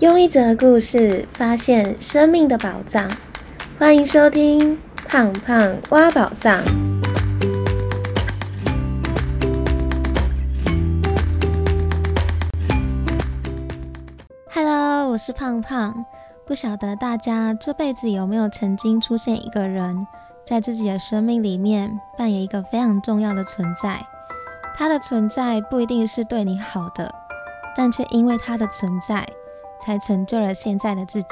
用一则故事发现生命的宝藏，欢迎收听《胖胖挖宝藏》。Hello，我是胖胖。不晓得大家这辈子有没有曾经出现一个人，在自己的生命里面扮演一个非常重要的存在。他的存在不一定是对你好的，但却因为他的存在，才成就了现在的自己。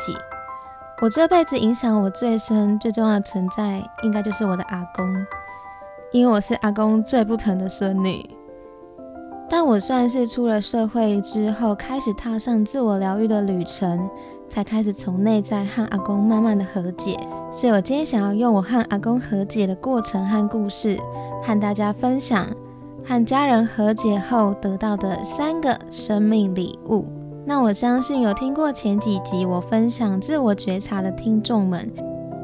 我这辈子影响我最深、最重要的存在，应该就是我的阿公，因为我是阿公最不疼的孙女。但我算是出了社会之后，开始踏上自我疗愈的旅程，才开始从内在和阿公慢慢的和解。所以我今天想要用我和阿公和解的过程和故事，和大家分享。和家人和解后得到的三个生命礼物。那我相信有听过前几集我分享自我觉察的听众们，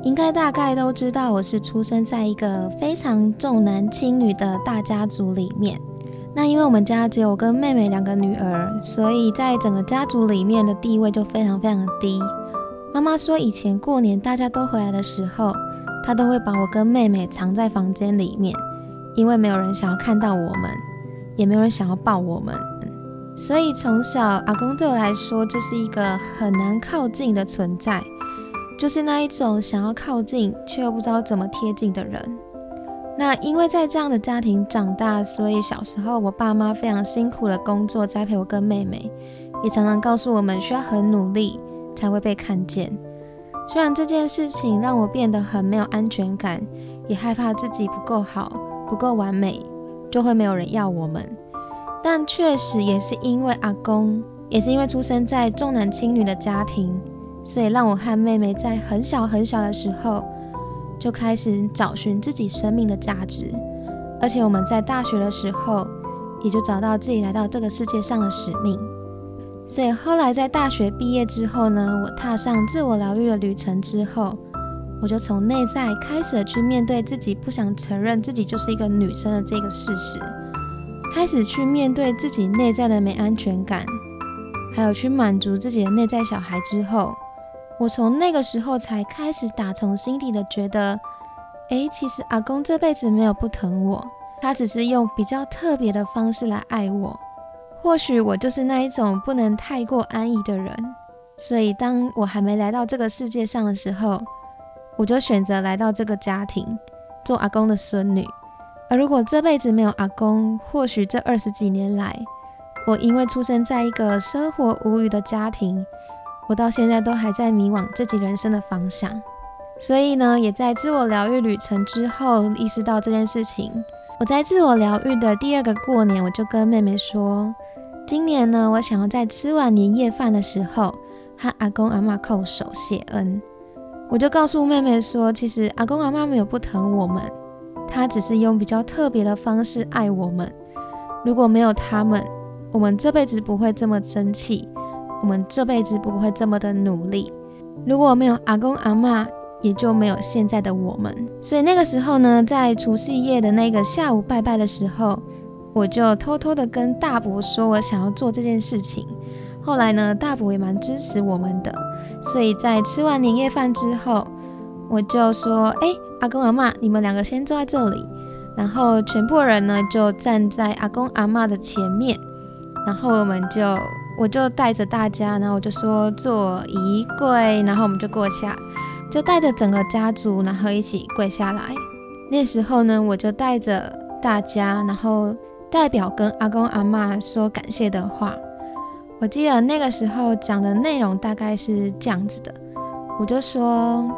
应该大概都知道我是出生在一个非常重男轻女的大家族里面。那因为我们家只有跟妹妹两个女儿，所以在整个家族里面的地位就非常非常的低。妈妈说以前过年大家都回来的时候，她都会把我跟妹妹藏在房间里面。因为没有人想要看到我们，也没有人想要抱我们，所以从小阿公对我来说就是一个很难靠近的存在，就是那一种想要靠近却又不知道怎么贴近的人。那因为在这样的家庭长大，所以小时候我爸妈非常辛苦的工作栽培我跟妹妹，也常常告诉我们需要很努力才会被看见。虽然这件事情让我变得很没有安全感，也害怕自己不够好。不够完美，就会没有人要我们。但确实也是因为阿公，也是因为出生在重男轻女的家庭，所以让我和妹妹在很小很小的时候就开始找寻自己生命的价值。而且我们在大学的时候，也就找到自己来到这个世界上的使命。所以后来在大学毕业之后呢，我踏上自我疗愈的旅程之后。我就从内在开始去面对自己不想承认自己就是一个女生的这个事实，开始去面对自己内在的没安全感，还有去满足自己的内在小孩之后，我从那个时候才开始打从心底的觉得，哎，其实阿公这辈子没有不疼我，他只是用比较特别的方式来爱我。或许我就是那一种不能太过安逸的人，所以当我还没来到这个世界上的时候。我就选择来到这个家庭，做阿公的孙女。而如果这辈子没有阿公，或许这二十几年来，我因为出生在一个生活无语的家庭，我到现在都还在迷惘自己人生的方向。所以呢，也在自我疗愈旅程之后，意识到这件事情。我在自我疗愈的第二个过年，我就跟妹妹说，今年呢，我想要在吃完年夜饭的时候，和阿公阿妈叩首谢恩。我就告诉妹妹说，其实阿公阿妈没有不疼我们，他只是用比较特别的方式爱我们。如果没有他们，我们这辈子不会这么争气，我们这辈子不会这么的努力。如果没有阿公阿妈，也就没有现在的我们。所以那个时候呢，在除夕夜的那个下午拜拜的时候，我就偷偷的跟大伯说我想要做这件事情。后来呢，大伯也蛮支持我们的。所以在吃完年夜饭之后，我就说：“哎，阿公阿妈，你们两个先坐在这里。”然后全部人呢就站在阿公阿妈的前面，然后我们就我就带着大家，然后我就说坐一跪，然后我们就跪下，就带着整个家族，然后一起跪下来。那时候呢，我就带着大家，然后代表跟阿公阿妈说感谢的话。我记得那个时候讲的内容大概是这样子的，我就说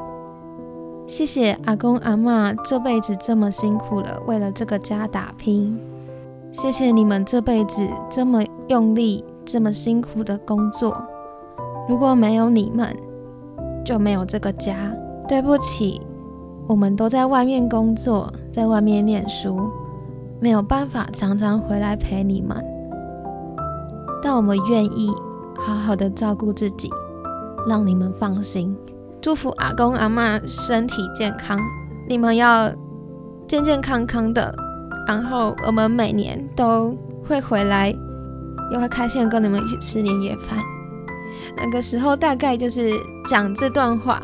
谢谢阿公阿妈这辈子这么辛苦了，为了这个家打拼，谢谢你们这辈子这么用力、这么辛苦的工作，如果没有你们，就没有这个家。对不起，我们都在外面工作，在外面念书，没有办法常常回来陪你们。但我们愿意好好的照顾自己，让你们放心。祝福阿公阿妈身体健康，你们要健健康康的。然后我们每年都会回来，又会开心跟你们一起吃年夜饭。那个时候大概就是讲这段话。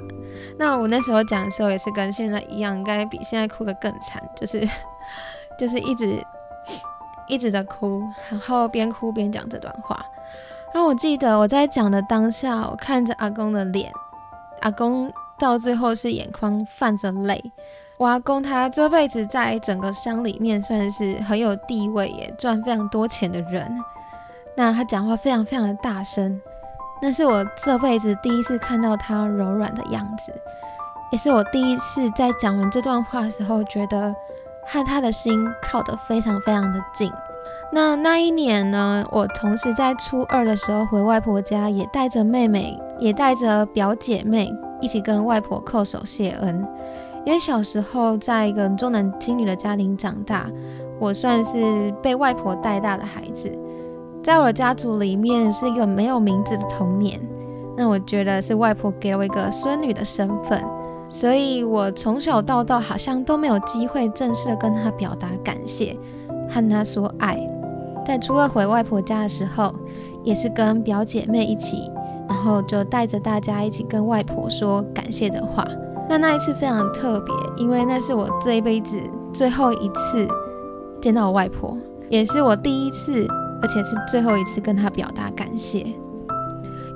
那我那时候讲的时候也是跟现在一样，应该比现在哭得更惨，就是 就是一直一直的哭，然后边哭边讲这段话。那我记得我在讲的当下，我看着阿公的脸，阿公到最后是眼眶泛着泪。我阿公他这辈子在整个乡里面算是很有地位，也赚非常多钱的人。那他讲话非常非常的大声，那是我这辈子第一次看到他柔软的样子，也是我第一次在讲完这段话的时候，觉得和他的心靠得非常非常的近。那那一年呢，我同时在初二的时候回外婆家，也带着妹妹，也带着表姐妹一起跟外婆叩首谢恩。因为小时候在一个重男轻女的家庭长大，我算是被外婆带大的孩子，在我的家族里面是一个没有名字的童年。那我觉得是外婆给我一个孙女的身份，所以我从小到大好像都没有机会正式的跟她表达感谢，和她说爱。在初二回外婆家的时候，也是跟表姐妹一起，然后就带着大家一起跟外婆说感谢的话。那那一次非常特别，因为那是我这一辈子最后一次见到我外婆，也是我第一次，而且是最后一次跟她表达感谢。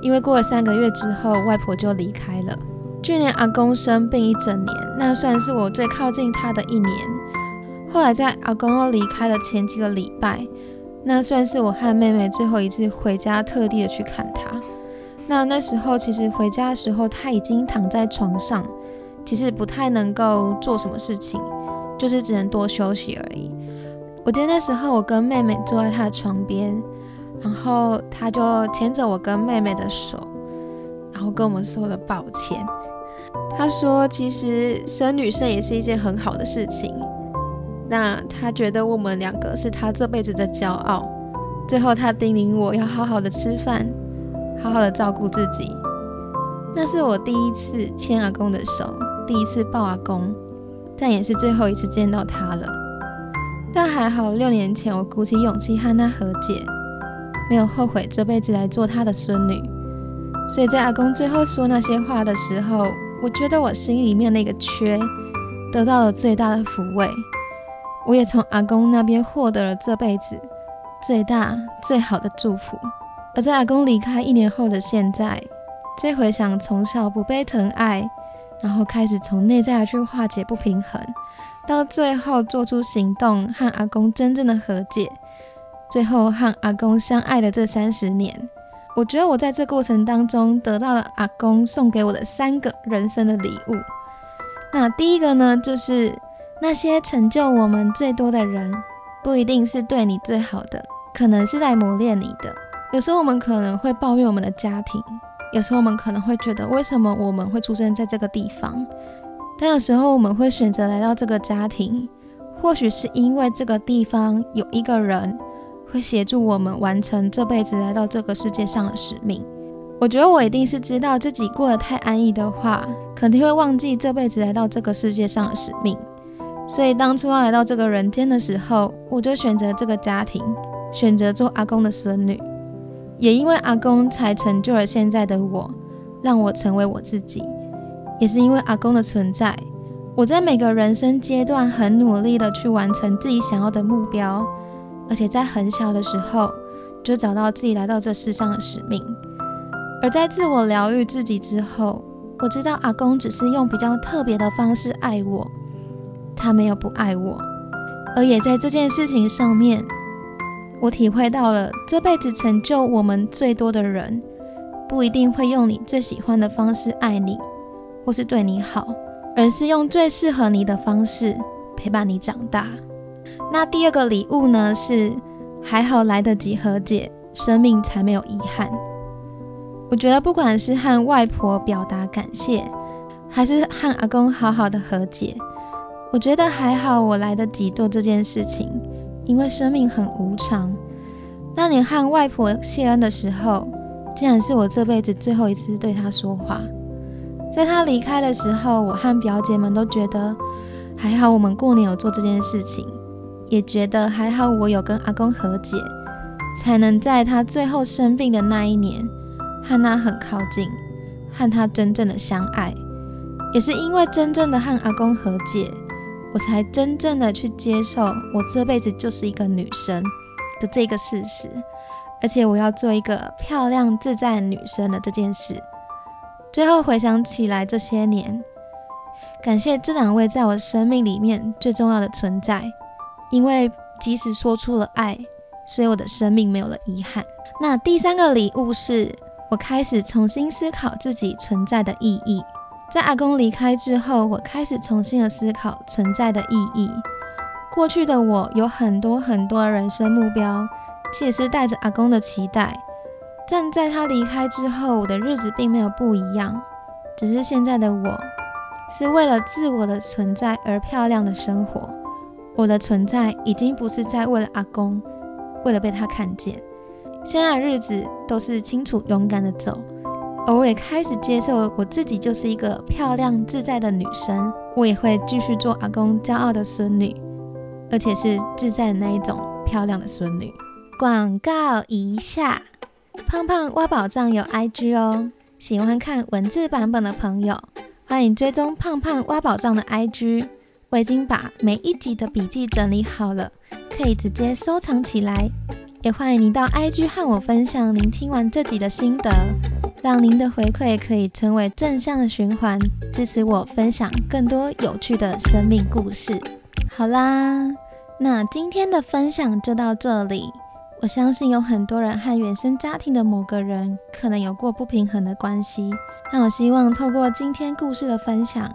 因为过了三个月之后，外婆就离开了。去年阿公生病一整年，那算是我最靠近他的一年。后来在阿公要离开的前几个礼拜。那算是我和妹妹最后一次回家，特地的去看她。那那时候其实回家的时候，她已经躺在床上，其实不太能够做什么事情，就是只能多休息而已。我记得那时候我跟妹妹坐在她的床边，然后她就牵着我跟妹妹的手，然后跟我们说了抱歉。她说其实生女生也是一件很好的事情。那他觉得我们两个是他这辈子的骄傲。最后他叮咛我要好好的吃饭，好好的照顾自己。那是我第一次牵阿公的手，第一次抱阿公，但也是最后一次见到他了。但还好，六年前我鼓起勇气和他和解，没有后悔这辈子来做他的孙女。所以在阿公最后说那些话的时候，我觉得我心里面那个缺得到了最大的抚慰。我也从阿公那边获得了这辈子最大最好的祝福。而在阿公离开一年后的现在，再回想从小不被疼爱，然后开始从内在去化解不平衡，到最后做出行动和阿公真正的和解，最后和阿公相爱的这三十年，我觉得我在这过程当中得到了阿公送给我的三个人生的礼物。那第一个呢，就是。那些成就我们最多的人，不一定是对你最好的，可能是在磨练你的。有时候我们可能会抱怨我们的家庭，有时候我们可能会觉得为什么我们会出生在这个地方，但有时候我们会选择来到这个家庭，或许是因为这个地方有一个人会协助我们完成这辈子来到这个世界上的使命。我觉得我一定是知道自己过得太安逸的话，肯定会忘记这辈子来到这个世界上的使命。所以当初要来到这个人间的时候，我就选择这个家庭，选择做阿公的孙女。也因为阿公才成就了现在的我，让我成为我自己。也是因为阿公的存在，我在每个人生阶段很努力的去完成自己想要的目标，而且在很小的时候就找到自己来到这世上的使命。而在自我疗愈自己之后，我知道阿公只是用比较特别的方式爱我。他没有不爱我，而也在这件事情上面，我体会到了这辈子成就我们最多的人，不一定会用你最喜欢的方式爱你，或是对你好，而是用最适合你的方式陪伴你长大。那第二个礼物呢，是还好来得及和解，生命才没有遗憾。我觉得不管是和外婆表达感谢，还是和阿公好好的和解。我觉得还好，我来得及做这件事情，因为生命很无常。当年和外婆谢恩的时候，竟然是我这辈子最后一次对她说话。在她离开的时候，我和表姐们都觉得还好，我们过年有做这件事情，也觉得还好，我有跟阿公和解，才能在他最后生病的那一年，和他很靠近，和他真正的相爱。也是因为真正的和阿公和解，我才真正的去接受我这辈子就是一个女生的这个事实，而且我要做一个漂亮自在女生的这件事。最后回想起来这些年，感谢这两位在我生命里面最重要的存在，因为即使说出了爱，所以我的生命没有了遗憾。那第三个礼物是我开始重新思考自己存在的意义。在阿公离开之后，我开始重新的思考存在的意义。过去的我有很多很多人生目标，其实是带着阿公的期待。但在他离开之后，我的日子并没有不一样，只是现在的我是为了自我的存在而漂亮的生活。我的存在已经不是在为了阿公，为了被他看见。现在的日子都是清楚勇敢的走。而我也开始接受我自己就是一个漂亮自在的女生，我也会继续做阿公骄傲的孙女，而且是自在的那一种漂亮的孙女。广告一下，胖胖挖宝藏有 IG 哦，喜欢看文字版本的朋友，欢迎追踪胖胖挖宝藏的 IG。我已经把每一集的笔记整理好了，可以直接收藏起来。也欢迎您到 IG 和我分享您听完这集的心得。让您的回馈可以成为正向循环，支持我分享更多有趣的生命故事。好啦，那今天的分享就到这里。我相信有很多人和原生家庭的某个人可能有过不平衡的关系。那我希望透过今天故事的分享，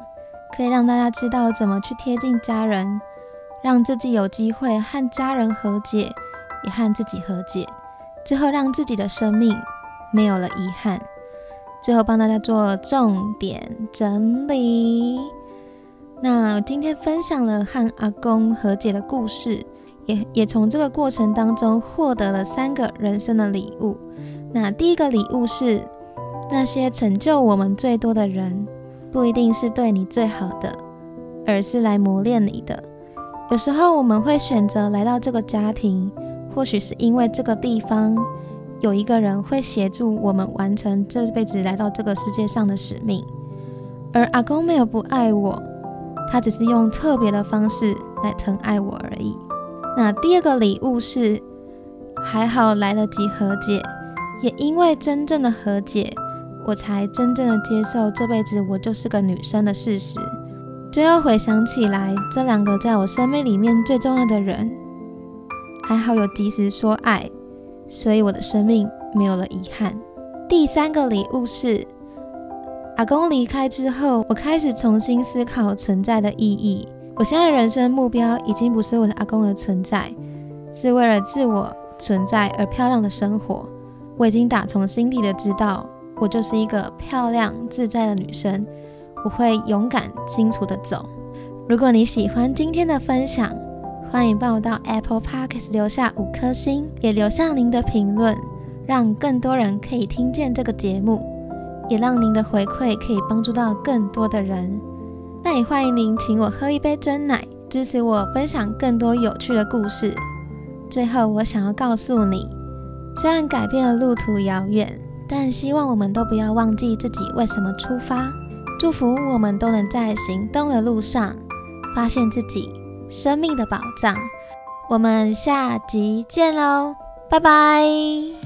可以让大家知道怎么去贴近家人，让自己有机会和家人和解，也和自己和解，最后让自己的生命没有了遗憾。最后帮大家做重点整理。那今天分享了和阿公和解的故事，也也从这个过程当中获得了三个人生的礼物。那第一个礼物是，那些成就我们最多的人，不一定是对你最好的，而是来磨练你的。有时候我们会选择来到这个家庭，或许是因为这个地方。有一个人会协助我们完成这辈子来到这个世界上的使命，而阿公没有不爱我，他只是用特别的方式来疼爱我而已。那第二个礼物是，还好来得及和解，也因为真正的和解，我才真正的接受这辈子我就是个女生的事实。最后回想起来，这两个在我生命里面最重要的人，还好有及时说爱。所以我的生命没有了遗憾。第三个礼物是，阿公离开之后，我开始重新思考存在的意义。我现在人生目标已经不是为了阿公的存在，是为了自我存在而漂亮的生活。我已经打从心底的知道，我就是一个漂亮自在的女生。我会勇敢清楚的走。如果你喜欢今天的分享，欢迎帮我到 Apple Podcast 留下五颗星，也留下您的评论，让更多人可以听见这个节目，也让您的回馈可以帮助到更多的人。那也欢迎您请我喝一杯真奶，支持我分享更多有趣的故事。最后，我想要告诉你，虽然改变了路途遥远，但希望我们都不要忘记自己为什么出发。祝福我们都能在行动的路上发现自己。生命的宝藏，我们下集见喽，拜拜。